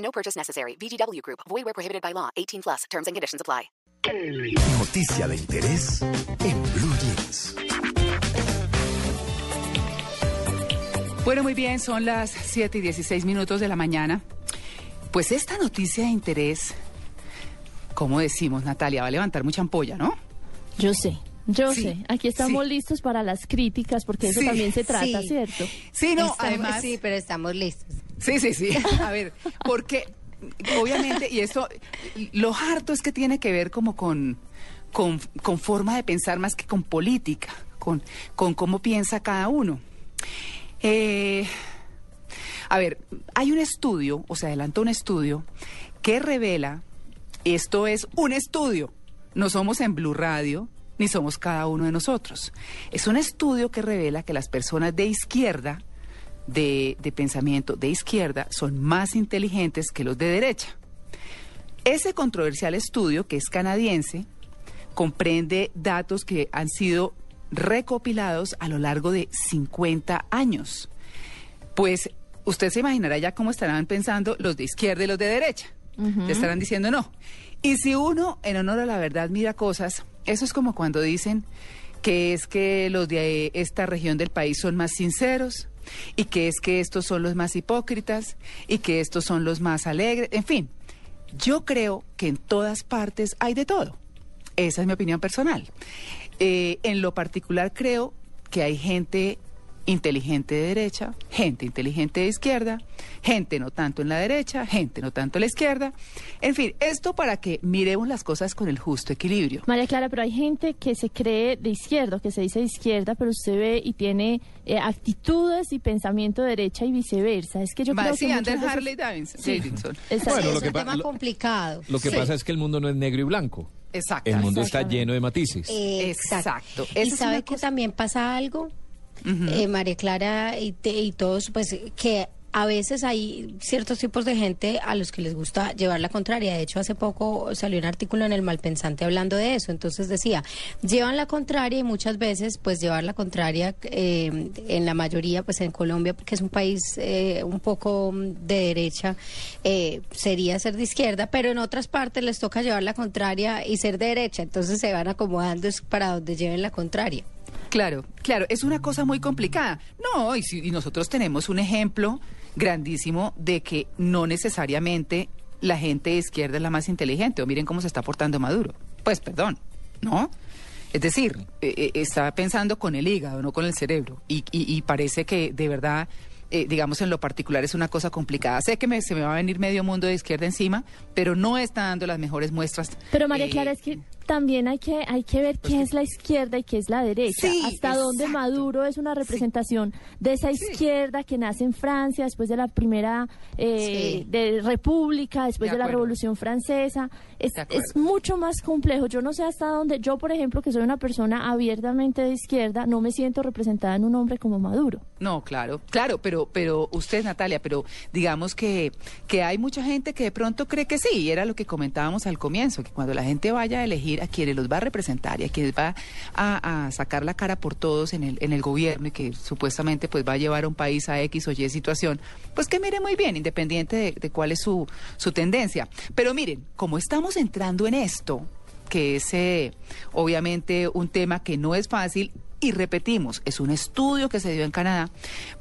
No purchase necessary. VGW Group. Void where prohibited by law. 18 plus. Terms and conditions apply. Noticia de interés en Blue Jeans. Bueno, muy bien, son las 7 y 16 minutos de la mañana. Pues esta noticia de interés, como decimos, Natalia, va a levantar mucha ampolla, ¿no? Yo sé, yo Sí, sé. Aquí estamos sí. listos para las críticas, porque eso Sí, también se trata, sí. ¿cierto? Sí, no, Estamos- además. Sí, pero estamos listos. Sí, sí, sí. A ver, porque obviamente, y esto, lo harto es que tiene que ver como con, con, con forma de pensar más que con política, con, con cómo piensa cada uno. Eh, a ver, hay un estudio, o se adelantó un estudio, que revela, esto es un estudio, no somos en Blue Radio, ni somos cada uno de nosotros. Es un estudio que revela que las personas de izquierda, de, de pensamiento de izquierda, son más inteligentes que los de derecha. Ese controversial estudio, que es canadiense, comprende datos que han sido recopilados a lo largo de 50 años. Pues usted se imaginará ya cómo estarán pensando los de izquierda y los de derecha. Le estarán diciendo no. Y si uno, en honor a la verdad, mira cosas, eso es como cuando dicen que es que los de esta región del país son más sinceros y que es que estos son los más hipócritas y que estos son los más alegres, en fin. Yo creo que en todas partes hay de todo. Esa es mi opinión personal. Eh, en lo particular creo que hay gente inteligente de derecha, gente inteligente de izquierda, gente no tanto en la derecha, gente no tanto en la izquierda. En fin, esto para que miremos las cosas con el justo equilibrio. María Clara, pero hay gente que se cree de izquierda, que se dice de izquierda, pero usted ve y tiene eh, actitudes y pensamiento de derecha y viceversa. Es que yo Va, creo sí, que muchas en veces- Harley Davidson. Sí. Davidson. Exacto. Bueno, es lo que un pa- tema lo- complicado. Lo que Sí. pasa es que el mundo no es negro y blanco. Exacto. El mundo está lleno de matices. Exacto. Y es sabe que también pasa algo, eh, María Clara y, te- y todos, pues que a veces hay ciertos tipos de gente a los que les gusta llevar la contraria. De hecho, hace poco salió un artículo en el Malpensante hablando de eso. Entonces decía, llevan la contraria y muchas veces, pues llevar la contraria eh, en la mayoría, pues en Colombia, porque es un país eh, un poco de derecha, eh, sería ser de izquierda, pero en otras partes les toca llevar la contraria y ser de derecha. Entonces se van acomodando para donde lleven la contraria. Claro, claro, es una cosa muy complicada. No, y, si- y nosotros tenemos un ejemplo grandísimo de que no necesariamente la gente de izquierda es la más inteligente. O miren cómo se está portando Maduro. Pues perdón, ¿no? Es decir, eh, está pensando con el hígado, no con el cerebro. Y, y- y parece que de verdad, eh, digamos, en lo particular es una cosa complicada. Sé que me- se me va a venir medio mundo de izquierda encima, pero no está dando las mejores muestras. Pero María eh, Clara, es que también hay que hay que ver qué es la izquierda y qué es la derecha. Sí, Hasta dónde. Maduro es una representación de esa izquierda que nace en Francia después de la primera eh, Sí. de República, después De de, la. Revolución Francesa. Es, es mucho más complejo. Yo no sé hasta dónde. Yo, por ejemplo, que soy una persona abiertamente de izquierda, no me siento representada en un hombre como Maduro. No, claro, claro, pero, pero usted, Natalia, pero digamos que, que hay mucha gente que de pronto cree que sí, y era lo que comentábamos al comienzo, que cuando la gente vaya a elegir a quienes los va a representar y a quienes va a, sacar la cara por todos en el, gobierno y que supuestamente pues va a llevar a un país a X o Y situación, pues que mire muy bien, independiente de, cuál es su, tendencia. Pero miren, como estamos entrando en esto, que es eh, obviamente un tema que no es fácil y repetimos, es un estudio que se dio en Canadá,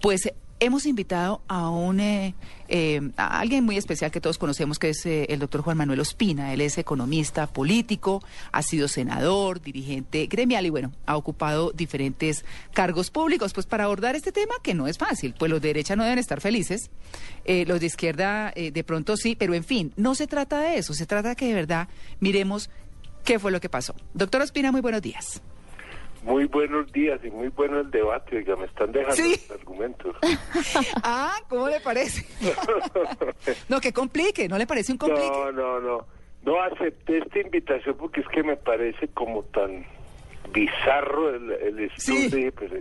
pues hemos invitado a un eh, eh, alguien muy especial que todos conocemos, que es eh, el doctor Juan Manuel Ospina. Él es economista político, ha sido senador, dirigente gremial y bueno, ha ocupado diferentes cargos públicos. Pues para abordar este tema que no es fácil, pues los de derecha no deben estar felices, eh, los de izquierda eh, de pronto sí, pero en fin, no se trata de eso, se trata que de verdad miremos qué fue lo que pasó. Doctor Ospina, muy buenos días. Muy buenos días y muy bueno el debate. Oiga, me están dejando Sí. los argumentos. Ah, ¿cómo le parece? no, que complique, ¿no le parece un complique? No, no, no. No acepté esta invitación porque es que me parece como tan bizarro el, el estudio. Sí. Pues,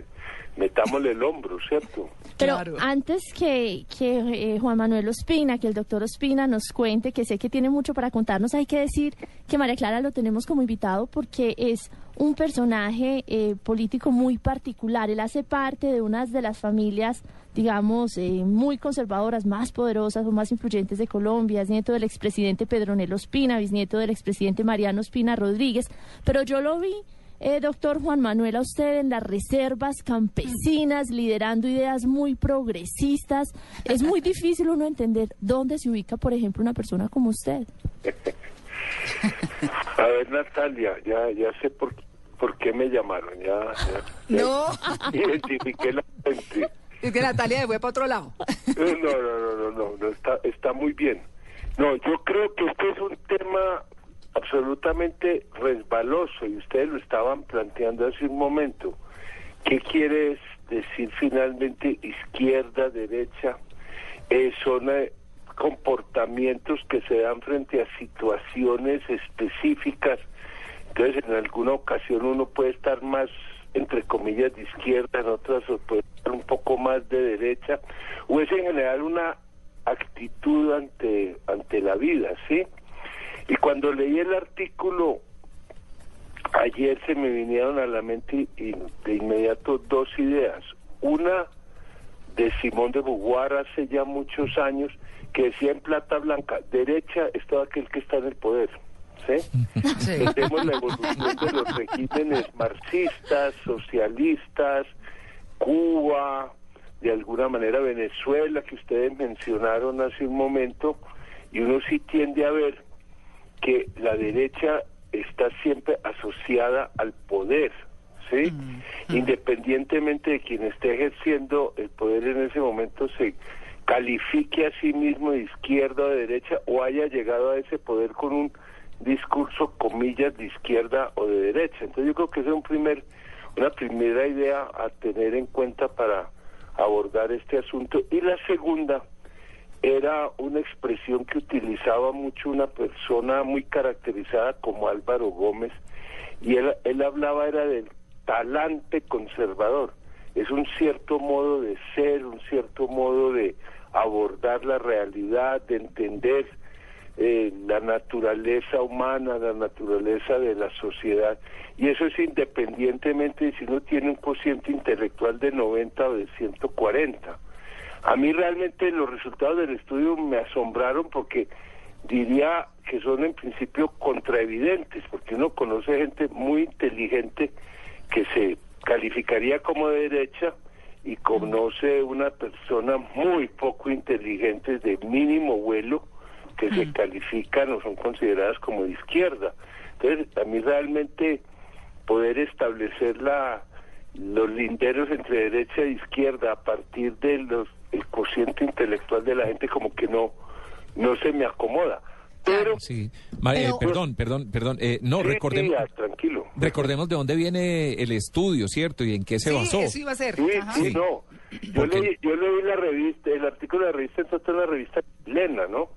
metámosle el hombro, ¿cierto? Pero Claro. antes que, que eh, Juan Manuel Ospina, que el doctor Ospina nos cuente, que sé que tiene mucho para contarnos, hay que decir que María Clara lo tenemos como invitado porque es un personaje eh, político muy particular. Él hace parte de una de las familias, digamos, eh, muy conservadoras, más poderosas o más influyentes de Colombia. Es nieto del expresidente Pedronel Ospina, bisnieto del expresidente Mariano Ospina Rodríguez. Pero yo lo vi eh, doctor Juan Manuel, a usted en las reservas campesinas, liderando ideas muy progresistas. Es muy difícil uno entender dónde se ubica, por ejemplo, una persona como usted. A ver, Natalia, ya, ya sé por, por qué me llamaron. Ya, ya, ya No, identifiqué la gente. es que Natalia fue para otro lado. No, no, no, no, no, no, está, está muy bien. No, yo creo que este es un tema absolutamente resbaloso y ustedes lo estaban planteando hace un momento. ¿Qué quiere decir finalmente izquierda, derecha? Eh, son eh, comportamientos que se dan frente a situaciones específicas. Entonces, en alguna ocasión uno puede estar más, entre comillas, de izquierda, en otras puede estar un poco más de derecha, o es en general una actitud ante, ante la vida, ¿sí? Y cuando leí el artículo, ayer se me vinieron a la mente y de inmediato dos ideas. Una de Simón de Beauvoir hace ya muchos años, que decía en plata blanca, derecha es todo aquel que está en el poder. ¿sí? Sí. Entendemos la evolución de los regímenes marxistas, socialistas, Cuba, de alguna manera Venezuela, que ustedes mencionaron hace un momento, y uno sí tiende a ver que la derecha está siempre asociada al poder, ¿sí? Independientemente de quien esté ejerciendo el poder en ese momento, se califique a sí mismo de izquierda o de derecha o haya llegado a ese poder con un discurso, comillas, de izquierda o de derecha. Entonces yo creo que esa es un primer, una primera idea a tener en cuenta para abordar este asunto. Y la segunda era una expresión que utilizaba mucho una persona muy caracterizada como Álvaro Gómez, y él, él hablaba era del talante conservador. Es un cierto modo de ser, un cierto modo de abordar la realidad, de entender eh, la naturaleza humana, la naturaleza de la sociedad. Y eso es independientemente de si uno tiene un cociente intelectual de 90 o de 140. A mí realmente los resultados del estudio me asombraron porque diría que son en principio contraevidentes, porque uno conoce gente muy inteligente que se calificaría como de derecha y conoce una persona muy poco inteligente de mínimo vuelo que se califican o son consideradas como de izquierda. Entonces, a mí realmente poder establecer la los linderos entre derecha e izquierda a partir de los el cociente intelectual de la gente como que no no se me acomoda. Pero Sí. Ma- eh, Pero- perdón, perdón, perdón. eh, no, Sí, recordemos, ah, tranquilo. recordemos de dónde viene el estudio, ¿cierto? Y en qué se sí, basó. eso iba a ser. Sí, Ajá. sí, no. Yo leí, yo leí la revista, el artículo de la revista, entonces la revista chilena, ¿no?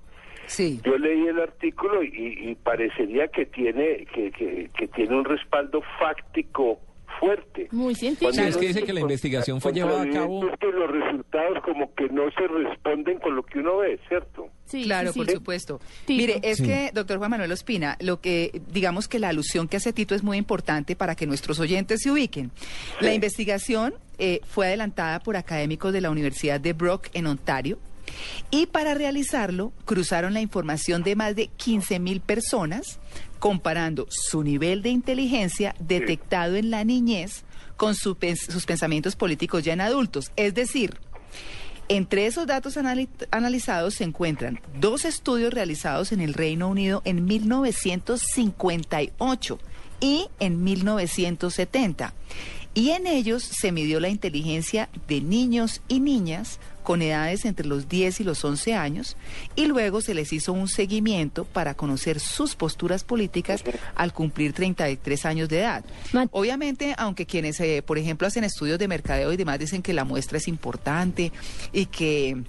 Sí. Yo leí el artículo y, y parecería que tiene que, que, que tiene un respaldo fáctico fuerte. Muy científico. Sí, es que dice que la investigación fue llevada a cabo- Es que los resultados como que no se responden con lo que uno ve, ¿cierto? Sí, Claro, sí, por sí. supuesto. Tito. Mire, es Sí. que, doctor Juan Manuel Ospina, lo que, digamos que la alusión que hace Tito es muy importante para que nuestros oyentes se ubiquen. La investigación eh, fue adelantada por académicos de la Universidad de Brock en Ontario. Y para realizarlo, cruzaron la información de más de 15 mil personas, comparando su nivel de inteligencia detectado en la niñez con su sus pensamientos políticos ya en adultos. Es decir, entre esos datos anali- analizados se encuentran dos estudios realizados en el Reino Unido en 1958 y en 1970. Y en ellos se midió la inteligencia de niños y niñas con edades entre los 10 y los 11 años y luego se les hizo un seguimiento para conocer sus posturas políticas al cumplir 33 años de edad. Obviamente, aunque quienes, eh, por ejemplo, hacen estudios de mercadeo y demás dicen que la muestra es importante y que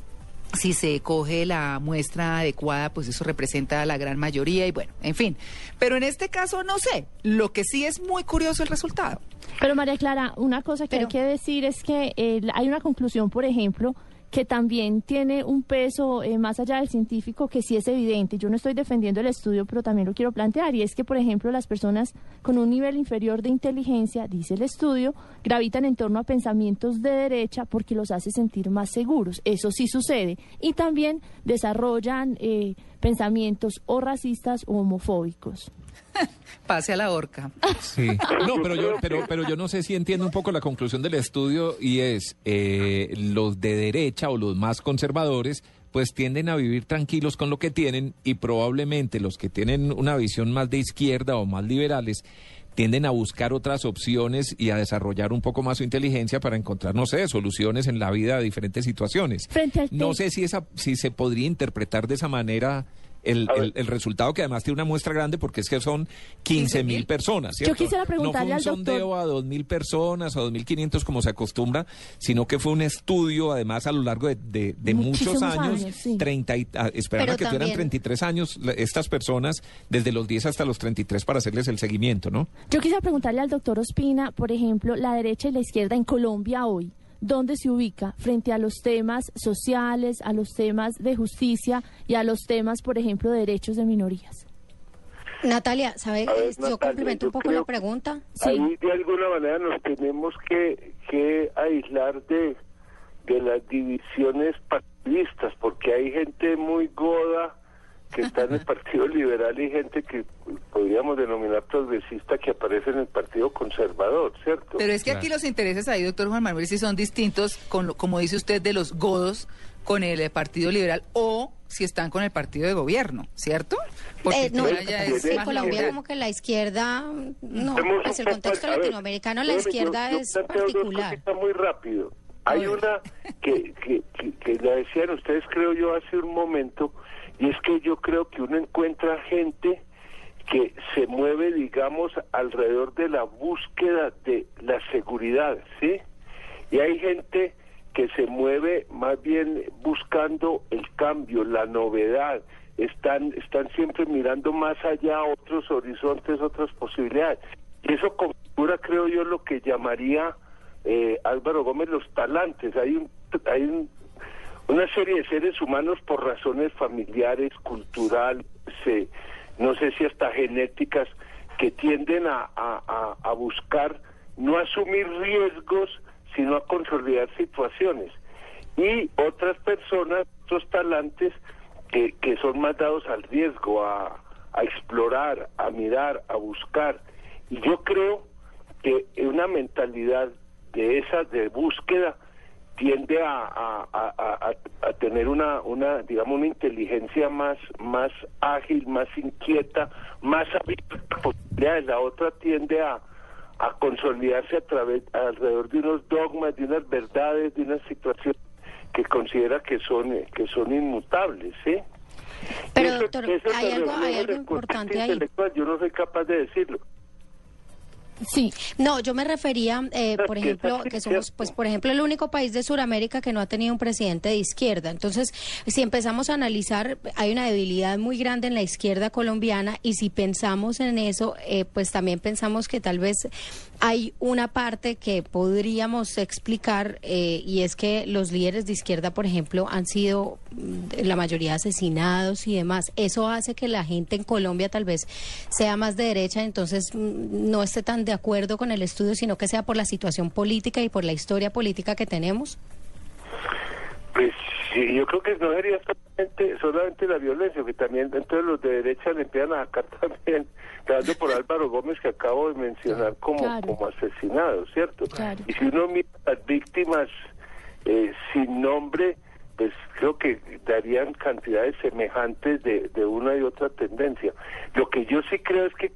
si se coge la muestra adecuada, pues eso representa a la gran mayoría y bueno, en fin. Pero en este caso no sé, lo que sí es muy curioso el resultado. Pero María Clara, una cosa que Pero- hay que decir es que eh, hay una conclusión, por ejemplo, que también tiene un peso eh, más allá del científico que sí es evidente. Yo no estoy defendiendo el estudio, pero también lo quiero plantear. Y es que, por ejemplo, las personas con un nivel inferior de inteligencia, dice el estudio, gravitan en torno a pensamientos de derecha porque los hace sentir más seguros. Eso sí sucede. Y también desarrollan eh, pensamientos o racistas o homofóbicos. Pase a la horca. Sí. No, pero yo, pero, pero yo no sé si entiendo un poco la conclusión del estudio y es eh, los de derecha o los más conservadores pues tienden a vivir tranquilos con lo que tienen y probablemente los que tienen una visión más de izquierda o más liberales tienden a buscar otras opciones y a desarrollar un poco más su inteligencia para encontrar, no sé, soluciones en la vida de diferentes situaciones. Frente al No sé si esa, si se podría interpretar de esa manera el, A el- el resultado, que además tiene una muestra grande porque es que son 15 mil personas. ¿cierto? quisiera preguntarle no al fue un doctor- sondeo a 2 mil personas, a 2 mil 500 como se acostumbra, sino que fue un estudio, además, a lo largo de, de- de muchos años, años, sí. 30 y- ah, esperaban Pero a que tuvieran también- 33 años la- estas personas, desde los 10 hasta los 33 para hacerles el seguimiento, ¿no? Yo quisiera preguntarle al doctor Ospina, por ejemplo, la derecha y la izquierda en Colombia hoy, ¿dónde se ubica frente a los temas sociales, a los temas de justicia y a los temas, por ejemplo, de derechos de minorías? Natalia, ¿sabe? Ver, yo Natalia, complemento un poco la pregunta. Sí. Ahí de alguna manera nos tenemos que, que aislar de, de las divisiones partidistas, porque hay gente muy goda que está en el Partido Liberal y gente que podríamos denominar progresista que aparece en el Partido Conservador, ¿cierto? Pero es que aquí los intereses ahí, doctor Juan Manuel, sí son distintos, con lo- como dice usted, de los godos con el Partido Liberal o si están con el partido de gobierno, ¿cierto? Eh, no, ahora ya es en Colombia como que la izquierda, no, pues el contexto ver, latinoamericano, la izquierda yo- yo es dos particular. cositas muy rápido. Hay una que, que, que, que la decían ustedes, creo yo, hace un momento, y es que yo creo que uno encuentra gente que se mueve, digamos, alrededor de la búsqueda de la seguridad, ¿sí? Y hay gente que se mueve más bien buscando el cambio, la novedad, están, están siempre mirando más allá otros horizontes, otras posibilidades. Y eso configura, creo yo, lo que llamaría eh, Álvaro Gómez los talantes. Hay un, hay un- una serie de seres humanos por razones familiares, culturales, eh, no sé si hasta genéticas, que tienden a, a- buscar no asumir riesgos, sino a consolidar situaciones. Y otras personas, otros talantes, que, que son más dados al riesgo, a, a explorar, a mirar, a buscar. Y yo creo que una mentalidad de esa de búsqueda tiende a, a, a- a- tener una, una digamos una inteligencia más más ágil más inquieta más abierta a posibilidades la otra tiende a, a consolidarse a través alrededor de unos dogmas de unas verdades de unas situaciones que considera que son que son inmutables ¿sí? Pero, eso- doctor, eso hay algo- hay algo importante ahí. yo no soy capaz de decirlo Sí, No, yo me refería, eh, por ejemplo, que somos, pues, por ejemplo, el único país de Sudamérica que no ha tenido un presidente de izquierda. Entonces, si empezamos a analizar, hay una debilidad muy grande en la izquierda colombiana y si pensamos en eso, eh, pues también pensamos que tal vez hay una parte que podríamos explicar eh, y es que los líderes de izquierda, por ejemplo, han sido mm, la mayoría asesinados y demás. Eso hace que la gente en Colombia tal vez sea más de derecha, entonces mm, no esté tan de acuerdo con el estudio, sino que sea por la situación política y por la historia política que tenemos. Pues sí, yo creo que no sería solamente, solamente la violencia, que también entonces los de derecha le empiezan a sacar también, dando por Álvaro Gómez que acabo de mencionar como, Claro. como asesinado, ¿cierto? Claro. Y si uno mira las víctimas eh, sin nombre, pues creo que darían cantidades semejantes de, de una y otra tendencia. Lo que yo sí creo es que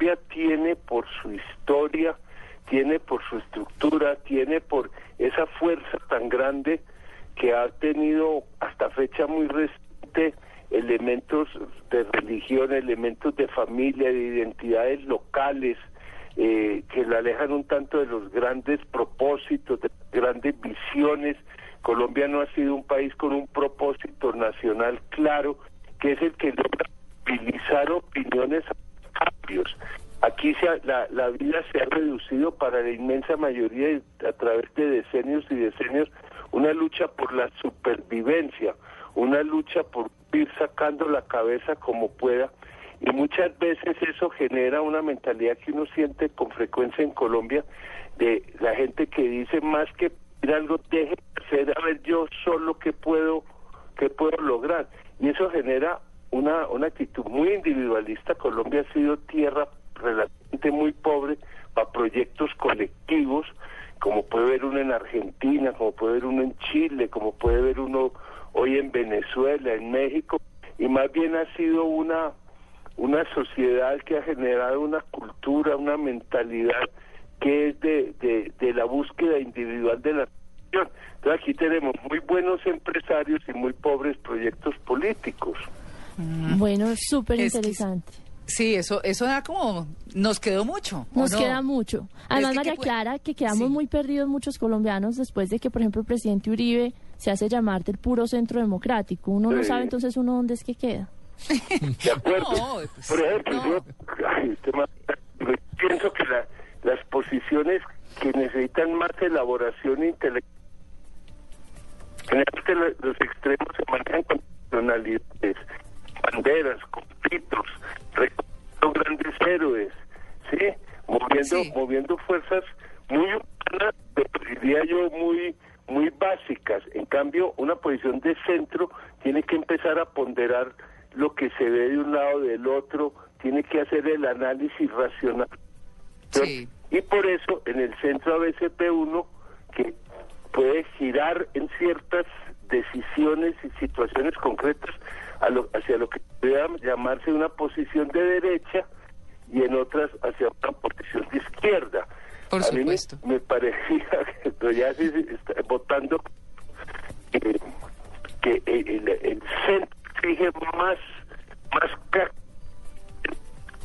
Colombia tiene por su historia, tiene por su estructura, tiene por esa fuerza tan grande que ha tenido hasta fecha muy reciente elementos de religión, elementos de familia, de identidades locales, eh, que la alejan un tanto de los grandes propósitos, de grandes visiones. Colombia no ha sido un país con un propósito nacional claro, que es el que logra movilizar opiniones a cambios. Aquí se la, la vida se ha reducido para la inmensa mayoría a través de decenios y decenios una lucha por la supervivencia, una lucha por ir sacando la cabeza como pueda y muchas veces eso genera una mentalidad que uno siente con frecuencia en Colombia de la gente que dice más que algo deje de hacer a ver yo solo qué puedo qué puedo lograr y eso genera una una actitud muy individualista Colombia ha sido tierra relativamente muy pobre para proyectos colectivos como puede ver uno en Argentina como puede ver uno en Chile como puede ver uno hoy en Venezuela en México y más bien ha sido una una sociedad que ha generado una cultura, una mentalidad que es de, de, la búsqueda individual de la. Entonces aquí tenemos muy buenos empresarios y muy pobres proyectos políticos. Mm. Bueno, súper interesante. Sí, eso, eso da como, nos quedó mucho. Nos queda mucho. Además, María Clara, que quedamos muy perdidos muchos colombianos después de que, por ejemplo, el presidente Uribe se hace llamar del puro centro democrático. Uno no sabe entonces uno dónde es que queda. ¿De acuerdo? Pues, Por ejemplo, yo, pienso que las posiciones que necesitan más elaboración intelectual, generalmente los extremos se manejan con personalidades, banderas, conflictos, recordando grandes héroes, ¿sí? Moviendo, moviendo fuerzas muy humanas, diría yo, muy muy básicas. En cambio, una posición de centro tiene que empezar a ponderar lo que se ve de un lado del otro, tiene que hacer el análisis racional. Y por eso en el centro ABCP1, que puede girar en ciertas decisiones y situaciones concretas hacia lo que pueda llamarse una posición de derecha y en otras hacia una posición de izquierda. Por supuesto. me, parecía que ya se está votando que, que el, el centro exige más, más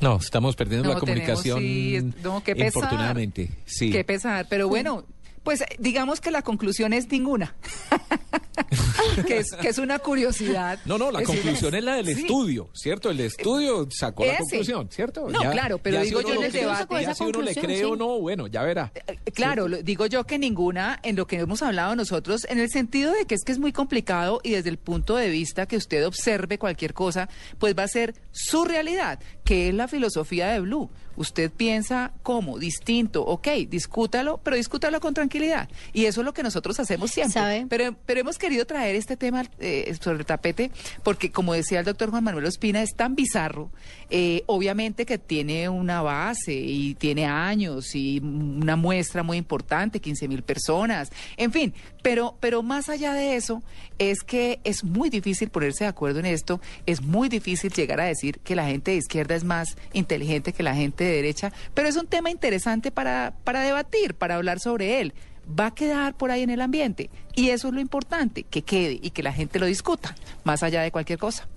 no, estamos perdiendo la comunicación. Sí, no, qué pesar. Infortunadamente, sí. Qué pesar, pero bueno, pues digamos que la conclusión es ninguna. que, es, que es una curiosidad. No, no, la conclusión es la del estudio, ¿cierto? El estudio sacó la conclusión, ¿cierto? No, claro, pero digo yo en el debate. Ya si uno le cree o no, bueno, ya verá. Eh, eh, claro, digo yo que ninguna en lo que hemos hablado nosotros, en el sentido de que es que es muy complicado y desde el punto de vista que usted observe cualquier cosa, pues va a ser su realidad, que es la filosofía de Blue. Usted piensa como distinto, ok, discútalo, pero discútalo con tranquilidad. Y eso es lo que nosotros hacemos siempre. Pero, pero hemos querido traer este tema eh, sobre el tapete porque, como decía el doctor Juan Manuel Ospina, es tan bizarro. Eh, obviamente que tiene una base y tiene años y una muestra muy importante, 15 mil personas, en fin. Pero, pero más allá de eso, es que es muy difícil ponerse de acuerdo en esto, es muy difícil llegar a decir que la gente de izquierda es más inteligente que la gente de derecha, pero es un tema interesante para, para debatir, para hablar sobre él. Va a quedar por ahí en el ambiente y eso es lo importante, que quede y que la gente lo discuta, más allá de cualquier cosa.